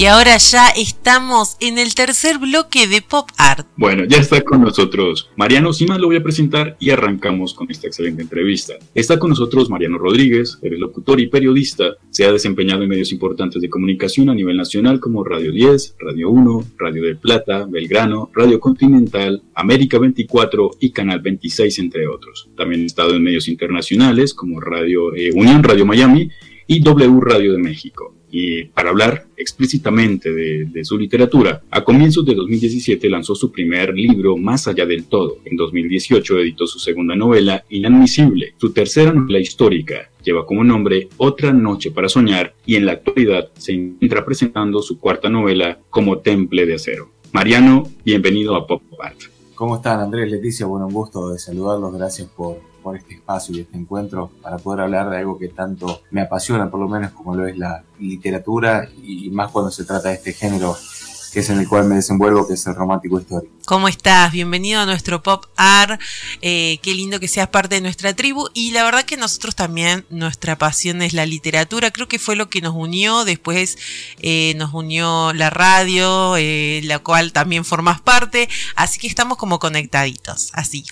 Y ahora ya estamos en el tercer bloque de Pop Art. Bueno, ya está con nosotros Mariano, sin lo voy a presentar y arrancamos con esta excelente entrevista. Está con nosotros Mariano Rodríguez, eres locutor y periodista. Se ha desempeñado en medios importantes de comunicación a nivel nacional como Radio 10, Radio 1, Radio del Plata, Belgrano, Radio Continental, América 24 y Canal 26, entre otros. También ha estado en medios internacionales como Radio eh, Unión Radio Miami y W Radio de México y para hablar explícitamente de, su literatura, a comienzos de 2017 lanzó su primer libro Más allá del todo. En 2018 editó su segunda novela Inadmisible. Su tercera novela histórica lleva como nombre Otra noche para soñar y en la actualidad se encuentra presentando su cuarta novela como Temple de Acero. Mariano, bienvenido a Pop Art. ¿Cómo están Andrés, Leticia? Bueno, un gusto de saludarlos. Gracias por por este espacio y este encuentro para poder hablar de algo que tanto me apasiona, por lo menos como lo es la literatura y más cuando se trata de este género que es en el cual me desenvuelvo, que es el romántico histórico. ¿Cómo estás? Bienvenido a nuestro Pop Art. Eh, qué lindo que seas parte de nuestra tribu. Y la verdad que nosotros también, nuestra pasión es la literatura. Creo que fue lo que nos unió. Después eh, nos unió la radio, eh, la cual también formas parte. Así que estamos como conectaditos, así.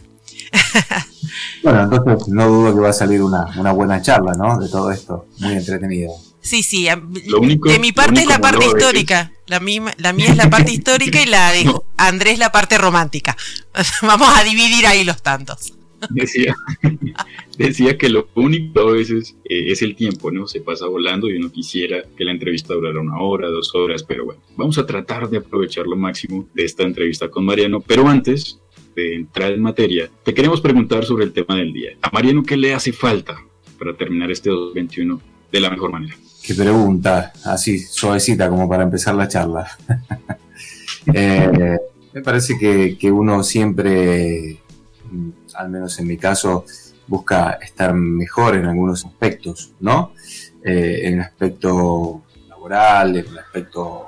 Bueno, entonces no dudo que va a salir una, buena charla, ¿no? De todo esto, muy entretenida. Sí, sí, de mi parte es la parte histórica, la, la mía es la parte histórica y la de Andrés la parte romántica. Vamos a dividir ahí los tantos. Decía, decía que lo único a veces eh, es el tiempo, ¿no? Se pasa volando y uno quisiera que la entrevista durara una hora, dos horas, pero bueno, vamos a tratar de aprovechar lo máximo de esta entrevista con Mariano. Pero antes, de entrar en materia, te queremos preguntar sobre el tema del día. A Mariano, ¿qué le hace falta para terminar este 2021 de la mejor manera? Qué pregunta, así, suavecita como para empezar la charla. Eh, me parece que, uno siempre, al menos en mi caso, busca estar mejor en algunos aspectos, ¿no? Eh, en el aspecto laboral, en el aspecto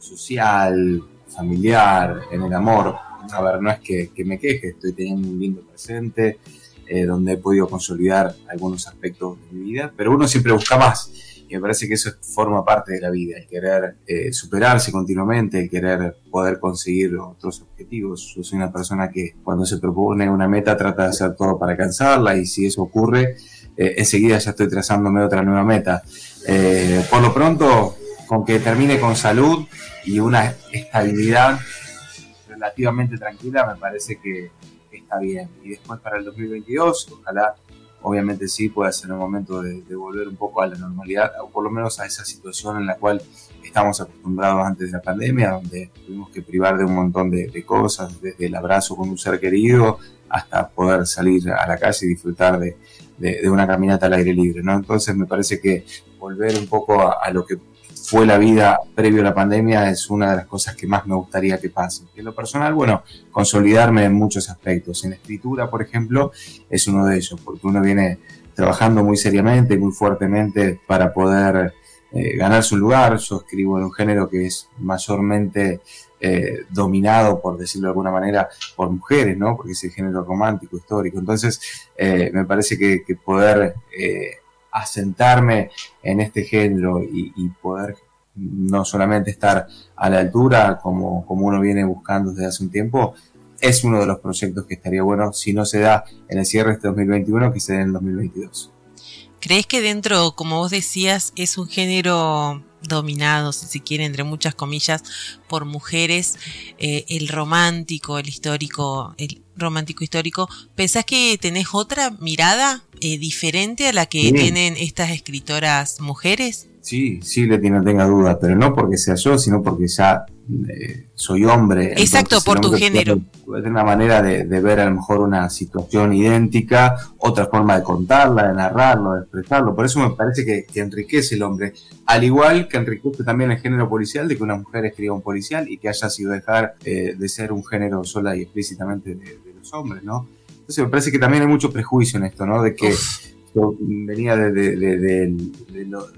social, familiar, en el amor a ver, no es que, me queje, estoy teniendo un lindo presente, eh, donde he podido consolidar algunos aspectos de mi vida, pero uno siempre busca más. Y me parece que eso forma parte de la vida, el querer eh, superarse continuamente, el querer poder conseguir otros objetivos. Yo soy una persona que cuando se propone una meta trata de hacer todo para alcanzarla y si eso ocurre, eh, enseguida ya estoy trazándome otra nueva meta. por lo pronto, con que termine con salud y una estabilidad relativamente tranquila, me parece que está bien. Y después para el 2022, ojalá, obviamente sí, pueda ser el momento de, volver un poco a la normalidad, o por lo menos a esa situación en la cual estamos acostumbrados antes de la pandemia, donde tuvimos que privar de un montón de, cosas, desde el abrazo con un ser querido hasta poder salir a la calle y disfrutar de, una caminata al aire libre. ¿no? Entonces me parece que volver un poco a lo que fue la vida previo a la pandemia es una de las cosas que más me gustaría que pase. En lo personal, bueno, consolidarme en muchos aspectos. En escritura, por ejemplo, es uno de ellos, porque uno viene trabajando muy seriamente, muy fuertemente para poder eh, ganarse un lugar. Yo escribo en un género que es mayormente eh, dominado, por decirlo de alguna manera, por mujeres, ¿no? Porque es el género romántico, histórico. Entonces, eh, me parece que, que poder asentarme en este género y, poder no solamente estar a la altura como, como uno viene buscando desde hace un tiempo, es uno de los proyectos que estaría bueno, si no se da en el cierre de este 2021, que se dé en el 2022. ¿Crees que dentro, como vos decías, es un género dominado, si se quiere, entre muchas comillas, por mujeres, eh, el romántico, el histórico, el romántico histórico, ¿pensás que tenés otra mirada eh, diferente a la que tienen estas escritoras mujeres? Sí, sí, Leti, no tenga duda, pero no porque sea yo, sino porque ya eh, soy hombre. Exacto, por tu género. Tener una manera de, ver a lo mejor una situación idéntica, otra forma de contarla, de narrarlo, de expresarlo. Por eso me parece que, enriquece el hombre. Al igual que enriquece también el género policial, de que una mujer escriba un policial y que haya sido dejar eh, de ser un género sola y explícitamente de, los hombres, ¿no? Entonces me parece que también hay mucho prejuicio en esto, ¿no? De que yo venía de,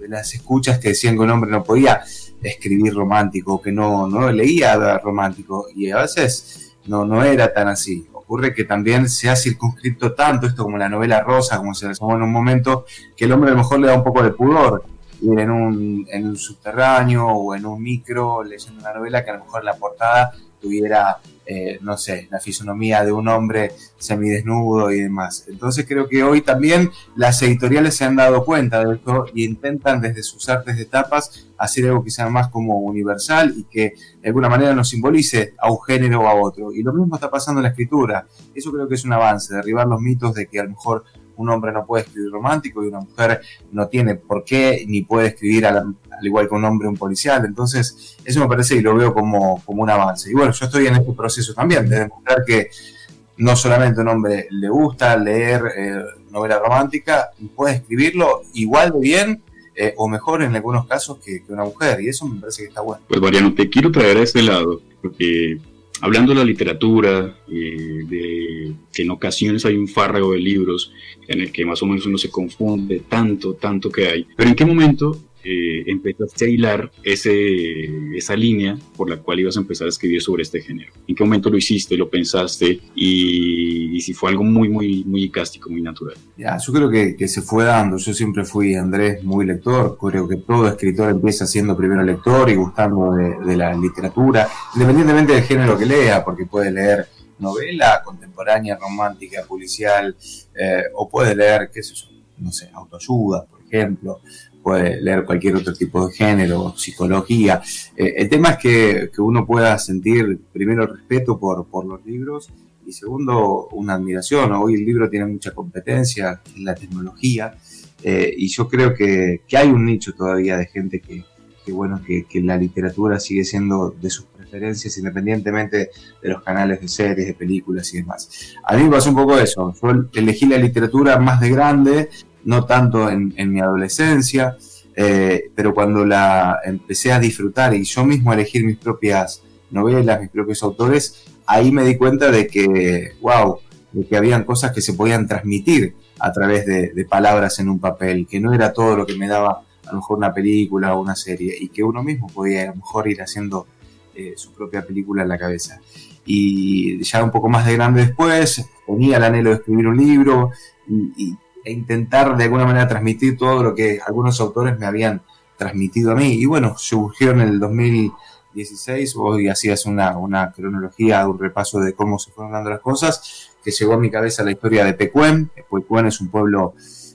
las escuchas que decían que un hombre no podía escribir romántico, que no, no leía romántico, y a veces no, no era tan así. Ocurre que también se ha circunscrito tanto esto como la novela rosa, como se le llamó en un momento, que el hombre a lo mejor le da un poco de pudor. En un, en un subterráneo o en un micro leyendo una novela que a lo mejor la portada tuviera, eh, no sé, la fisonomía de un hombre semidesnudo y demás. Entonces creo que hoy también las editoriales se han dado cuenta de esto y intentan desde sus artes de tapas hacer algo que más como universal y que de alguna manera nos simbolice a un género o a otro. Y lo mismo está pasando en la escritura. Eso creo que es un avance, derribar los mitos de que a lo mejor un hombre no puede escribir romántico y una mujer no tiene por qué ni puede escribir al, igual que un hombre un policial. Entonces, eso me parece y lo veo como, como un avance. Y bueno, yo estoy en este proceso también de demostrar que no solamente un hombre le gusta leer eh, novela romántica, puede escribirlo igual de bien eh, o mejor en algunos casos que, que, una mujer, y eso me parece que está bueno. Pues Mariano, te quiero traer a este lado, porque hablando de la literatura, eh, de que en ocasiones hay un fárrago de libros en el que más o menos uno se confunde tanto, tanto que hay, pero ¿en qué momento eh, empezaste a hilar esa línea por la cual ibas a empezar a escribir sobre este género? ¿En qué momento lo hiciste, lo pensaste y, si fue algo muy, muy, muy cástico, muy natural? Yo creo que, se fue dando. Yo siempre fui, Andrés, muy lector. Creo que todo escritor empieza siendo primero lector y gustando de, la literatura, independientemente del género que lea, porque puede leer novela contemporánea, romántica, policial, eh, o puede leer, qué no sé, autoayuda, por ejemplo, puede leer cualquier otro tipo de género, psicología. Eh, el tema es que, que, uno pueda sentir primero respeto por, por los libros y segundo una admiración. Hoy el libro tiene mucha competencia en la tecnología eh, y yo creo que, que, hay un nicho todavía de gente que, que bueno, que, que, la literatura sigue siendo de sus preferencias independientemente de los canales de series, de películas y demás. A mí me pasó un poco eso. Yo elegí la literatura más de grande, no tanto en, mi adolescencia, eh, pero cuando la empecé a disfrutar y yo mismo elegir mis propias novelas, mis propios autores, ahí me di cuenta de que, wow, de que habían cosas que se podían transmitir a través de, palabras en un papel, que no era todo lo que me daba a lo mejor una película o una serie, y que uno mismo podía a lo mejor ir haciendo eh, su propia película en la cabeza. Y ya un poco más de grande después, tenía el anhelo de escribir un libro y e intentar de alguna manera transmitir todo lo que algunos autores me habían transmitido a mí. Y bueno, surgió en el 2016, hoy hacías una, una cronología, un repaso de cómo se fueron dando las cosas, que llegó a mi cabeza la historia de Pecuén. Pecuén es un pueblo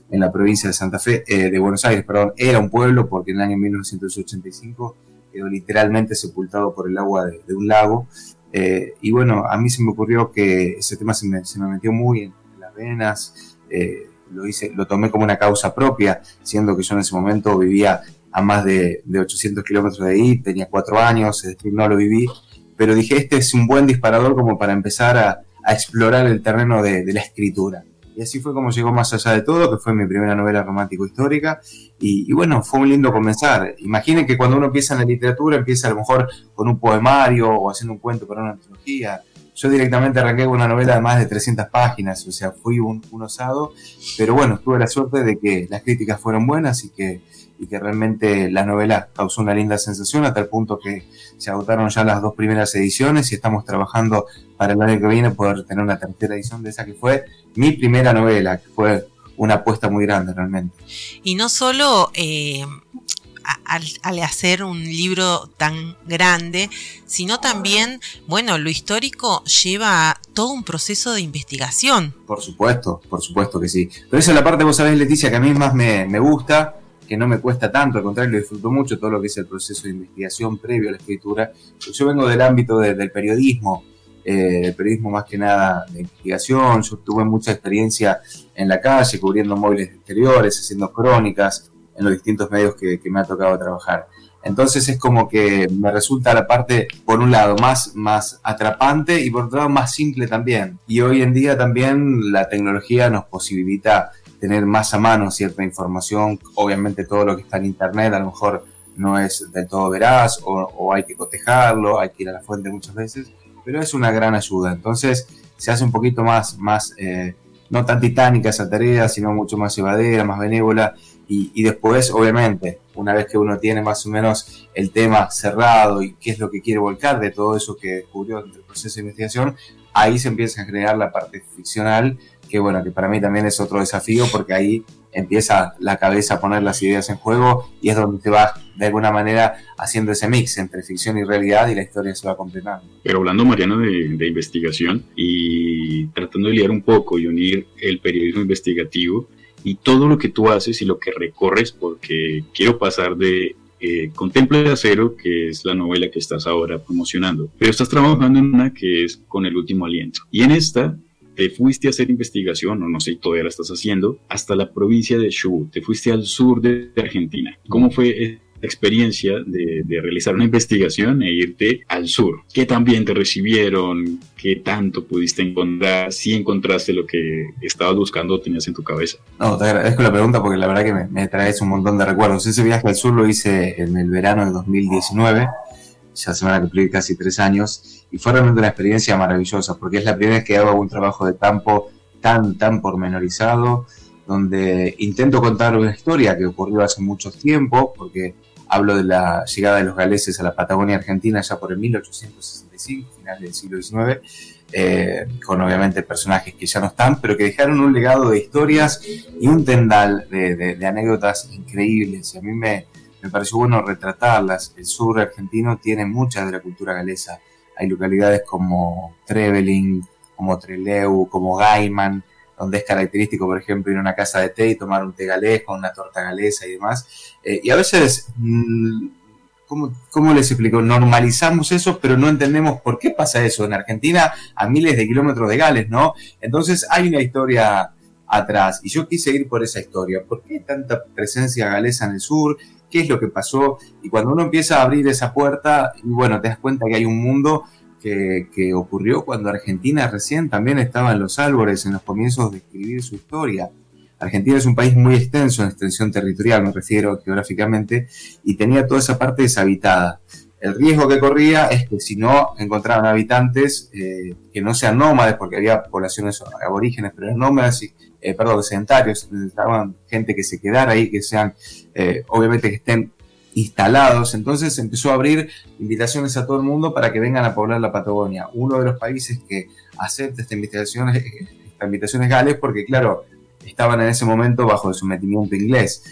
en la provincia de Santa Fe, eh, de Buenos Aires, perdón, era un pueblo porque en el año 1985 quedó literalmente sepultado por el agua de, un lago. Eh, y bueno, a mí se me ocurrió que ese tema se me, se me metió muy en las venas. Eh, lo hice, lo tomé como una causa propia, siendo que yo en ese momento vivía a más de, de 800 kilómetros de ahí, tenía cuatro años, es decir, no lo viví, pero dije, este es un buen disparador como para empezar a, a explorar el terreno de, de, la escritura. Y así fue como llegó Más allá de todo, que fue mi primera novela romántico-histórica. Y, y, bueno, fue un lindo comenzar. Imaginen que cuando uno empieza en la literatura, empieza a lo mejor con un poemario o haciendo un cuento para una antología yo directamente arranqué con una novela de más de 300 páginas, o sea, fui un, un, osado, pero bueno, tuve la suerte de que las críticas fueron buenas y que, y que realmente la novela causó una linda sensación hasta el punto que se agotaron ya las dos primeras ediciones y estamos trabajando para el año que viene poder tener una tercera edición de esa que fue mi primera novela, que fue una apuesta muy grande realmente. Y no solo... Eh al, al, hacer un libro tan grande, sino también, bueno, lo histórico lleva todo un proceso de investigación. Por supuesto, por supuesto que sí. Pero esa es la parte, vos sabés, Leticia, que a mí más me, gusta, que no me cuesta tanto, al contrario, lo disfruto mucho todo lo que es el proceso de investigación previo a la escritura. Yo vengo del ámbito de, del periodismo, eh, periodismo más que nada de investigación, yo tuve mucha experiencia en la calle, cubriendo móviles exteriores, haciendo crónicas, en los distintos medios que, que, me ha tocado trabajar. Entonces es como que me resulta la parte, por un lado, más, más atrapante y por otro lado más simple también. Y hoy en día también la tecnología nos posibilita tener más a mano cierta información. Obviamente todo lo que está en Internet a lo mejor no es del todo veraz o, o hay que cotejarlo, hay que ir a la fuente muchas veces, pero es una gran ayuda. Entonces se hace un poquito más, más eh, no tan titánica esa tarea, sino mucho más llevadera, más benévola y, y, después, obviamente, una vez que uno tiene más o menos el tema cerrado y qué es lo que quiere volcar de todo eso que descubrió entre el proceso de investigación, ahí se empieza a generar la parte ficcional que bueno, que para mí también es otro desafío porque ahí empieza la cabeza a poner las ideas en juego y es donde te va de alguna manera haciendo ese mix entre ficción y realidad y la historia se va completando. Pero hablando, Mariano, de, de investigación y tratando de liar un poco y unir el periodismo investigativo y todo lo que tú haces y lo que recorres, porque quiero pasar de eh, de Acero, que es la novela que estás ahora promocionando, pero estás trabajando en una que es Con el último aliento. Y en esta te fuiste a hacer investigación, o no sé, todavía la estás haciendo, hasta la provincia de Chubut, te fuiste al sur de Argentina. ¿Cómo fue experiencia de, realizar una investigación e irte al sur. ¿Qué también te recibieron? ¿Qué tanto pudiste encontrar? ¿Si encontraste lo que estabas buscando o tenías en tu cabeza? No, te agradezco la pregunta porque la verdad que me, me traes un montón de recuerdos. Ese viaje al sur lo hice en el verano de 2019 ya se van a cumplir casi tres años, y fue realmente una experiencia maravillosa, porque es la primera vez que hago un trabajo de campo tan, tan pormenorizado, donde intento contar una historia que ocurrió hace mucho tiempo, porque Hablo de la llegada de los galeses a la Patagonia Argentina ya por el 1865, final del siglo XIX, eh, con obviamente personajes que ya no están, pero que dejaron un legado de historias y un tendal de, anécdotas increíbles. Y a mí me, me pareció bueno retratarlas. El sur argentino tiene mucha de la cultura galesa. Hay localidades como Trevelin, como Treleu, como Gaiman, donde es característico, por ejemplo, ir a una casa de té y tomar un té galés con una torta galesa y demás. Eh, y a veces, mm, ¿cómo, les explico? Normalizamos eso, pero no entendemos por qué pasa eso en Argentina a miles de kilómetros de Gales, ¿no? Entonces hay una historia atrás y yo quise ir por esa historia. ¿Por qué tanta presencia galesa en el sur? ¿Qué es lo que pasó? Y cuando uno empieza a abrir esa puerta, y bueno, te das cuenta que hay un mundo que, ocurrió cuando Argentina recién también estaba en los árboles, en los comienzos de escribir su historia. Argentina es un país muy extenso en extensión territorial, me refiero geográficamente, y tenía toda esa parte deshabitada. El riesgo que corría es que si no encontraban habitantes eh, que no sean nómades, porque había poblaciones aborígenes, pero eran nómades, y, eh, perdón, sedentarios, necesitaban gente que se quedara ahí, que sean, eh, obviamente que estén instalados. Entonces empezó a abrir invitaciones a todo el mundo para que vengan a poblar la Patagonia. Uno de los países que acepta esta invitación, esta invitación es Gales porque, claro, estaban en ese momento bajo el sometimiento inglés.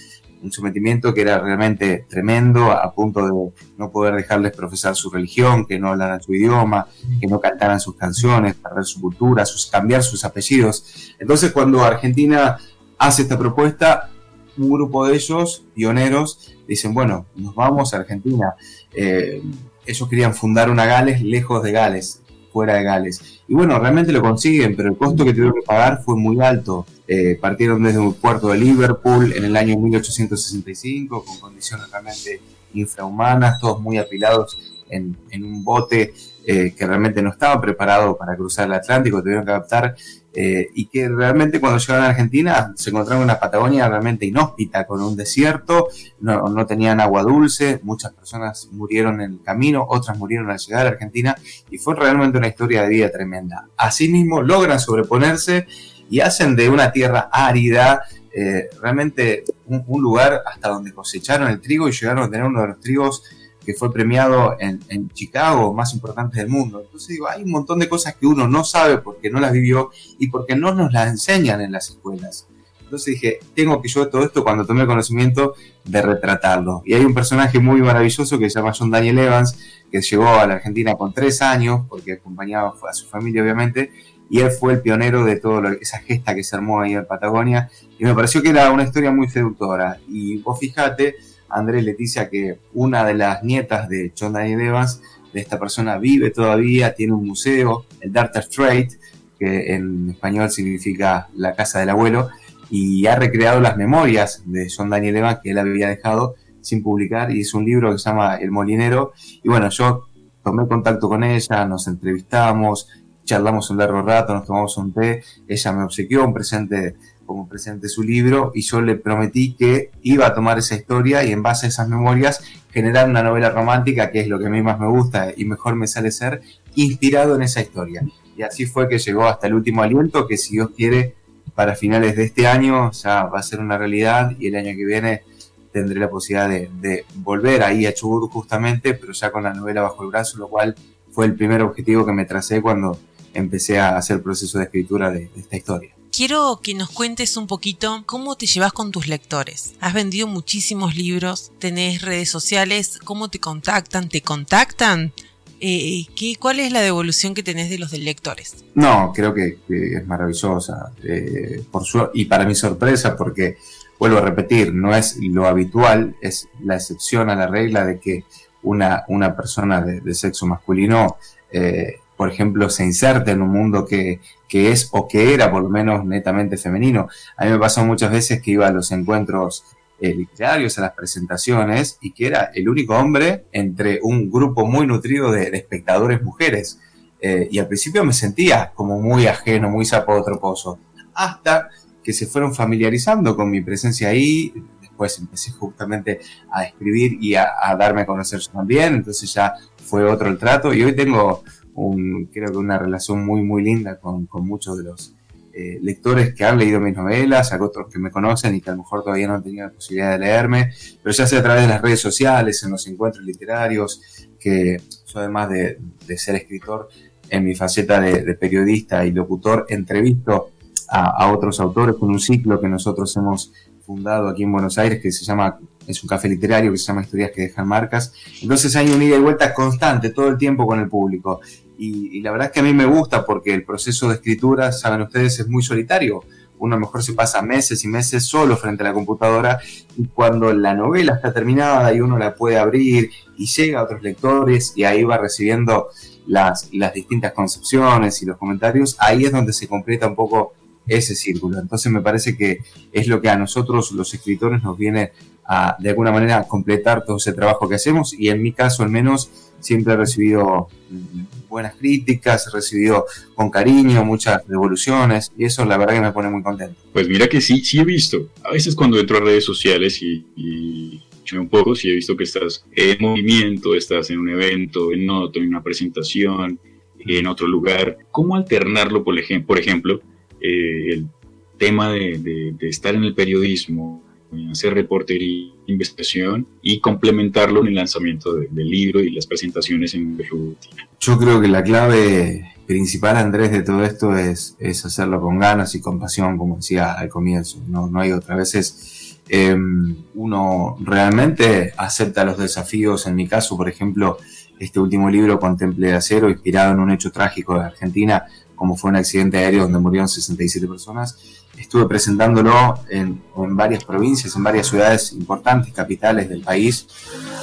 Un sometimiento que era realmente tremendo, a punto de no poder dejarles profesar su religión, que no hablaran su idioma, que no cantaran sus canciones, perder su cultura, sus, cambiar sus apellidos. Entonces, cuando Argentina hace esta propuesta, un grupo de ellos, pioneros, dicen, bueno, nos vamos a Argentina. Eh, ellos querían fundar una Gales lejos de Gales, fuera de Gales. Y bueno, realmente lo consiguen, pero el costo que tuvieron que pagar fue muy alto. Eh, partieron desde un puerto de Liverpool en el año 1865, con condiciones realmente infrahumanas, todos muy apilados en, un bote eh, que realmente no estaba preparado para cruzar el Atlántico, tuvieron que adaptar eh, y que realmente cuando llegaron a Argentina se encontraron una Patagonia realmente inhóspita, con un desierto, no, no, tenían agua dulce, muchas personas murieron en el camino, otras murieron al llegar a Argentina y fue realmente una historia de vida tremenda. Asimismo logran sobreponerse y hacen de una tierra árida eh, realmente un, un lugar hasta donde cosecharon el trigo y llegaron a tener uno de los trigos que fue premiado en, Chicago, más importante del mundo. Entonces digo, hay un montón de cosas que uno no sabe porque no las vivió y porque no nos las enseñan en las escuelas. Entonces dije, tengo que yo todo esto cuando tomé conocimiento de retratarlo. Y hay un personaje muy maravilloso que se llama John Daniel Evans, que llegó a la Argentina con tres años, porque acompañaba a su familia obviamente, y él fue el pionero de toda esa gesta que se armó ahí en Patagonia. Y me pareció que era una historia muy seductora. Y vos fíjate, Andrés Leticia, que una de las nietas de John Daniel Evans, de esta persona, vive todavía, tiene un museo, el Darter Strait, que en español significa la casa del abuelo, y ha recreado las memorias de John Daniel Evans que él había dejado sin publicar, y es un libro que se llama El Molinero, y bueno, yo tomé contacto con ella, nos entrevistamos, charlamos un largo rato, nos tomamos un té, ella me obsequió un presente como presente su libro y yo le prometí que iba a tomar esa historia y en base a esas memorias generar una novela romántica, que es lo que a mí más me gusta y mejor me sale ser, inspirado en esa historia. Y así fue que llegó hasta el último aliento, que si Dios quiere, para finales de este año ya va a ser una realidad y el año que viene tendré la posibilidad de, volver ahí a Chubut justamente, pero ya con la novela bajo el brazo, lo cual fue el primer objetivo que me tracé cuando empecé a hacer el proceso de escritura de esta historia. Quiero que nos cuentes un poquito cómo te llevas con tus lectores. Has vendido muchísimos libros, tenés redes sociales, ¿cómo te contactan? ¿Te contactan? Eh, ¿qué, ¿Cuál es la devolución que tenés de los lectores? No, creo que, es maravillosa. Eh, y para mi sorpresa, porque vuelvo a repetir, no es lo habitual, es la excepción a la regla de que una, una persona de, sexo masculino, eh, por ejemplo, se inserta en un mundo que, que, es o que era por lo menos netamente femenino. A mí me pasó muchas veces que iba a los encuentros eh, literarios, a las presentaciones, y que era el único hombre entre un grupo muy nutrido de, espectadores mujeres. Eh, y al principio me sentía como muy ajeno, muy sapotroposo, hasta que se fueron familiarizando con mi presencia ahí. Después empecé justamente a escribir y a, darme a conocer también, entonces ya fue otro el trato y hoy tengo un, creo que una relación muy, muy linda con, con muchos de los eh, lectores que han leído mis novelas, hay otros que me conocen y que a lo mejor todavía no han tenido la posibilidad de leerme, pero ya sea a través de las redes sociales, en los encuentros literarios, que yo además de, ser escritor, en mi faceta de, periodista y locutor, entrevisto a, otros autores con un ciclo que nosotros hemos fundado aquí en Buenos Aires que se llama, es un café literario que se llama Historias que dejan marcas. Entonces hay un ida y vuelta constante todo el tiempo con el público. Y, la verdad es que a mí me gusta porque el proceso de escritura, saben ustedes, es muy solitario. Uno mejor se pasa meses y meses solo frente a la computadora y cuando la novela está terminada y uno la puede abrir y llega a otros lectores y ahí va recibiendo las, las distintas concepciones y los comentarios, ahí es donde se completa un poco ese círculo. Entonces me parece que es lo que a nosotros los escritores nos viene a de alguna manera completar todo ese trabajo que hacemos y en mi caso al menos siempre he recibido buenas críticas, recibido con cariño muchas devoluciones y eso la verdad que me pone muy contento. Pues mira que sí, sí he visto. A veces cuando entro a redes sociales y, un poco, sí he visto que estás en movimiento, estás en un evento, en otro, en una presentación, en otro lugar. ¿Cómo alternarlo, por, ejemplo, por ejemplo eh, el tema de, estar en el periodismo, hacer reportería, investigación y complementarlo en el lanzamiento del libro y las presentaciones en Rutina. Yo creo que la clave principal, Andrés, de todo esto es, es hacerlo con ganas y con pasión, como decía al comienzo. No, no hay otra. veces em, uno realmente acepta los desafíos. En mi caso, por ejemplo, este último libro, Contemple de Acero, inspirado en un hecho trágico de Argentina, como fue un accidente aéreo donde murieron 67 personas. Estuve presentándolo en, varias provincias, en varias ciudades importantes, capitales del país.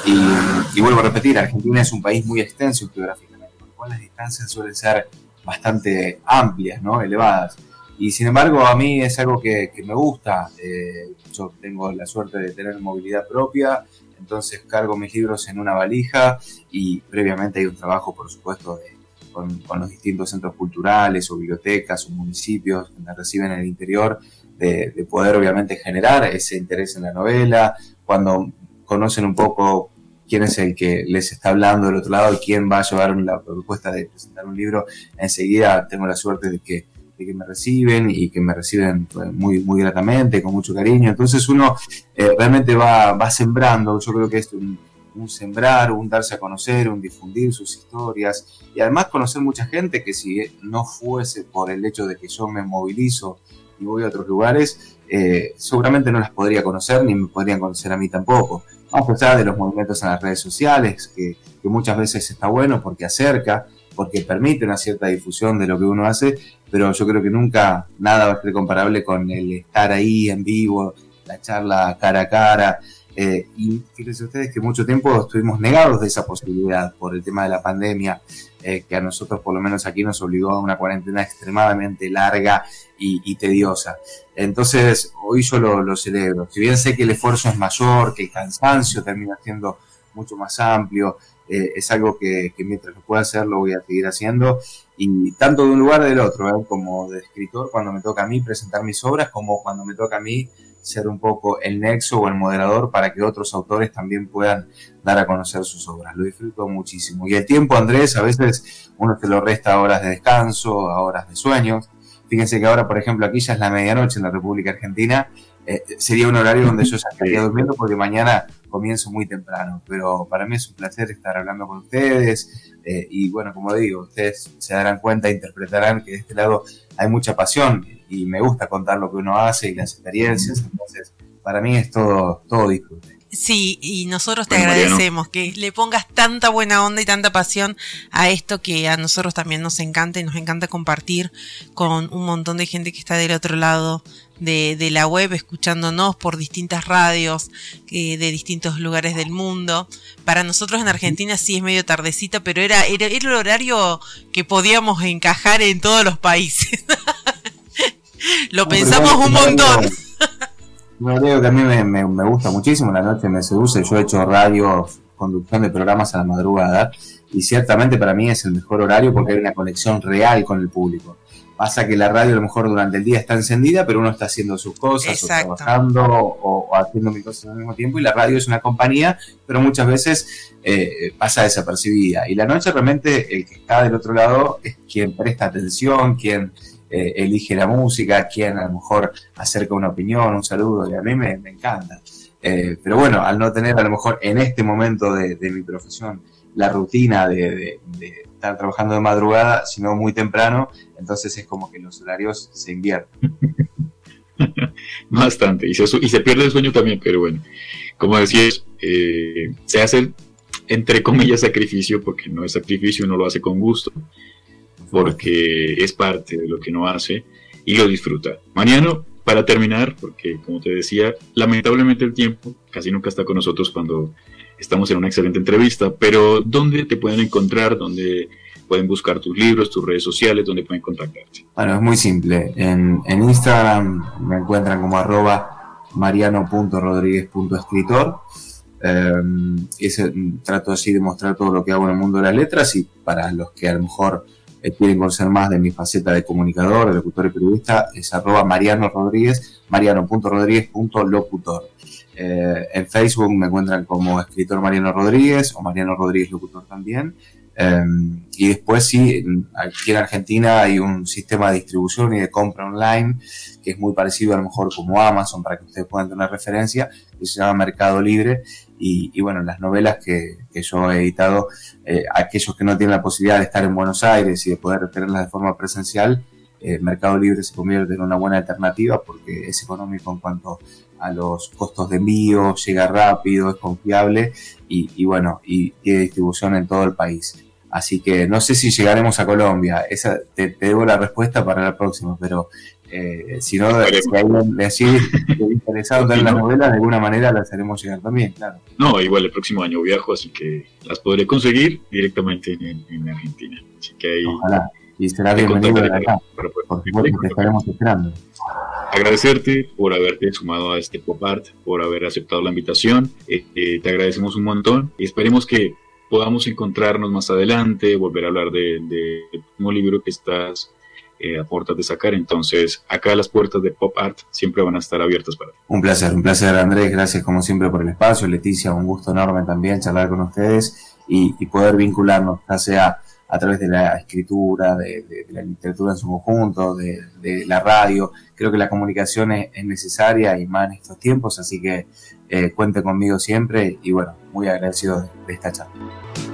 Y, vuelvo a repetir, Argentina es un país muy extenso geográficamente, por lo cual las distancias suelen ser bastante amplias, ¿no? elevadas. Y sin embargo, a mí es algo que, me gusta. Eh, yo tengo la suerte de tener movilidad propia, entonces cargo mis libros en una valija y previamente hay un trabajo, por supuesto, de, con, los distintos centros culturales o bibliotecas o municipios que me reciben en el interior, de, poder obviamente generar ese interés en la novela, cuando conocen un poco quién es el que les está hablando del otro lado y quién va a llevar la propuesta de presentar un libro, enseguida tengo la suerte de que, me reciben y que me reciben pues, muy, muy gratamente, con mucho cariño. Entonces uno eh, realmente va, va sembrando, yo creo que es un, un sembrar, un darse a conocer, un difundir sus historias y además conocer mucha gente que si no fuese por el hecho de que yo me movilizo y voy a otros lugares, eh, seguramente no las podría conocer ni me podrían conocer a mí tampoco. A pesar de los movimientos en las redes sociales, que, que muchas veces está bueno porque acerca, porque permite una cierta difusión de lo que uno hace, pero yo creo que nunca nada va a ser comparable con el estar ahí en vivo, la charla cara a cara, eh, y fíjense ustedes que mucho tiempo estuvimos negados de esa posibilidad por el tema de la pandemia, eh, que a nosotros por lo menos aquí nos obligó a una cuarentena extremadamente larga y, tediosa. Entonces, hoy yo lo, celebro. Si bien sé que el esfuerzo es mayor, que el cansancio termina siendo mucho más amplio, eh, es algo que, mientras lo pueda hacer lo voy a seguir haciendo y tanto de un lugar del otro, como de escritor cuando me toca a mí presentar mis obras, como cuando me toca a mí ser un poco el nexo o el moderador para que otros autores también puedan dar a conocer sus obras. Lo disfruto muchísimo. Y el tiempo, Andrés, a veces uno se lo resta a horas de descanso, a horas de sueños. fíjense que ahora, por ejemplo, aquí ya es la medianoche en la República Argentina, eh, sería un horario donde yo ya estaría durmiendo porque mañana comienzo muy temprano, pero para mí es un placer estar hablando con ustedes eh, y bueno, como digo, ustedes se darán cuenta, interpretarán que de este lado hay mucha pasión y me gusta contar lo que uno hace y las experiencias, entonces para mí es todo, todo disfrute. Sí, y nosotros te agradecemos que le pongas tanta buena onda y tanta pasión a esto que a nosotros también nos encanta y nos encanta compartir con un montón de gente que está del otro lado de, la web, escuchándonos por distintas radios de distintos lugares del mundo. Para nosotros en Argentina sí es medio tardecita, pero era, era, era el horario que podíamos encajar en todos los países. Lo pensamos un montón. No digo que a mí me, gusta muchísimo, la noche me seduce, yo he hecho radio, conducción de programas a la madrugada y ciertamente para mí es el mejor horario porque hay una conexión real con el público. Pasa que la radio a lo mejor durante el día está encendida, pero uno está haciendo sus cosas, o trabajando, o, haciendo mil cosas al mismo tiempo, y la radio es una compañía, pero muchas veces eh, pasa desapercibida. Y la noche realmente el que está del otro lado es quien presta atención, quien eh, elige la música, quien a lo mejor acerca una opinión, un saludo, y a mí me, encanta. Eh, pero bueno, al no tener a lo mejor en este momento de, mi profesión la rutina de, estar trabajando de madrugada, sino muy temprano, entonces es como que los horarios se invierten. Bastante, y se, y se pierde el sueño también, pero bueno, como decías, eh, se hace entre comillas sacrificio, porque no es sacrificio, uno lo hace con gusto, porque es parte de lo que no hace y lo disfruta. Mariano, para terminar, porque como te decía, lamentablemente el tiempo casi nunca está con nosotros cuando estamos en una excelente entrevista, pero ¿dónde te pueden encontrar? ¿Dónde pueden buscar tus libros, tus redes sociales? ¿Dónde pueden contactarte? Bueno, es muy simple. En, Instagram me encuentran como arroba mariano.rodríguez.escritor. Eh, trato así de mostrar todo lo que hago en el mundo de las letras y para los que a lo mejor eh, quieren conocer más de mi faceta de comunicador, de locutor y periodista, es arroba Mariano Rodríguez, mariano.rodríguez.locutor. Eh, en Facebook me encuentran como escritor Mariano Rodríguez o Mariano Rodríguez Locutor también. Eh, y después sí, aquí en Argentina hay un sistema de distribución y de compra online que es muy parecido a lo mejor como Amazon para que ustedes puedan tener referencia, que se llama Mercado Libre y, bueno, las novelas que, yo he editado, eh, aquellos que no tienen la posibilidad de estar en Buenos Aires y de poder tenerlas de forma presencial, eh, Mercado Libre se convierte en una buena alternativa porque es económico en cuanto a los costos de envío, llega rápido, es confiable y, bueno, y tiene distribución en todo el país. Así que no sé si llegaremos a Colombia, esa te, te debo la respuesta para la próxima, pero eh, si no, si alguien así interesado en las novelas, de alguna manera las haremos llegar también, claro. No, igual el próximo año viajo, así que las podré conseguir directamente en, Argentina. Así que ahí. Ojalá. Y será bienvenido de acá. Por supuesto te estaremos esperando. Agradecerte por haberte sumado a este pop art, por haber aceptado la invitación. Eh, eh, te agradecemos un montón y esperemos que podamos encontrarnos más adelante, volver a hablar del de, de libro que estás eh, a puertas de sacar. Entonces, acá las puertas de Pop Art siempre van a estar abiertas para ti. Un placer, un placer Andrés, gracias como siempre por el espacio. Leticia, un gusto enorme también charlar con ustedes y, poder vincularnos, ya sea a través de la escritura, de, la literatura en su conjunto, de, la radio. Creo que la comunicación es, necesaria y más en estos tiempos, así que eh, cuente conmigo siempre y bueno, muy agradecido de esta charla.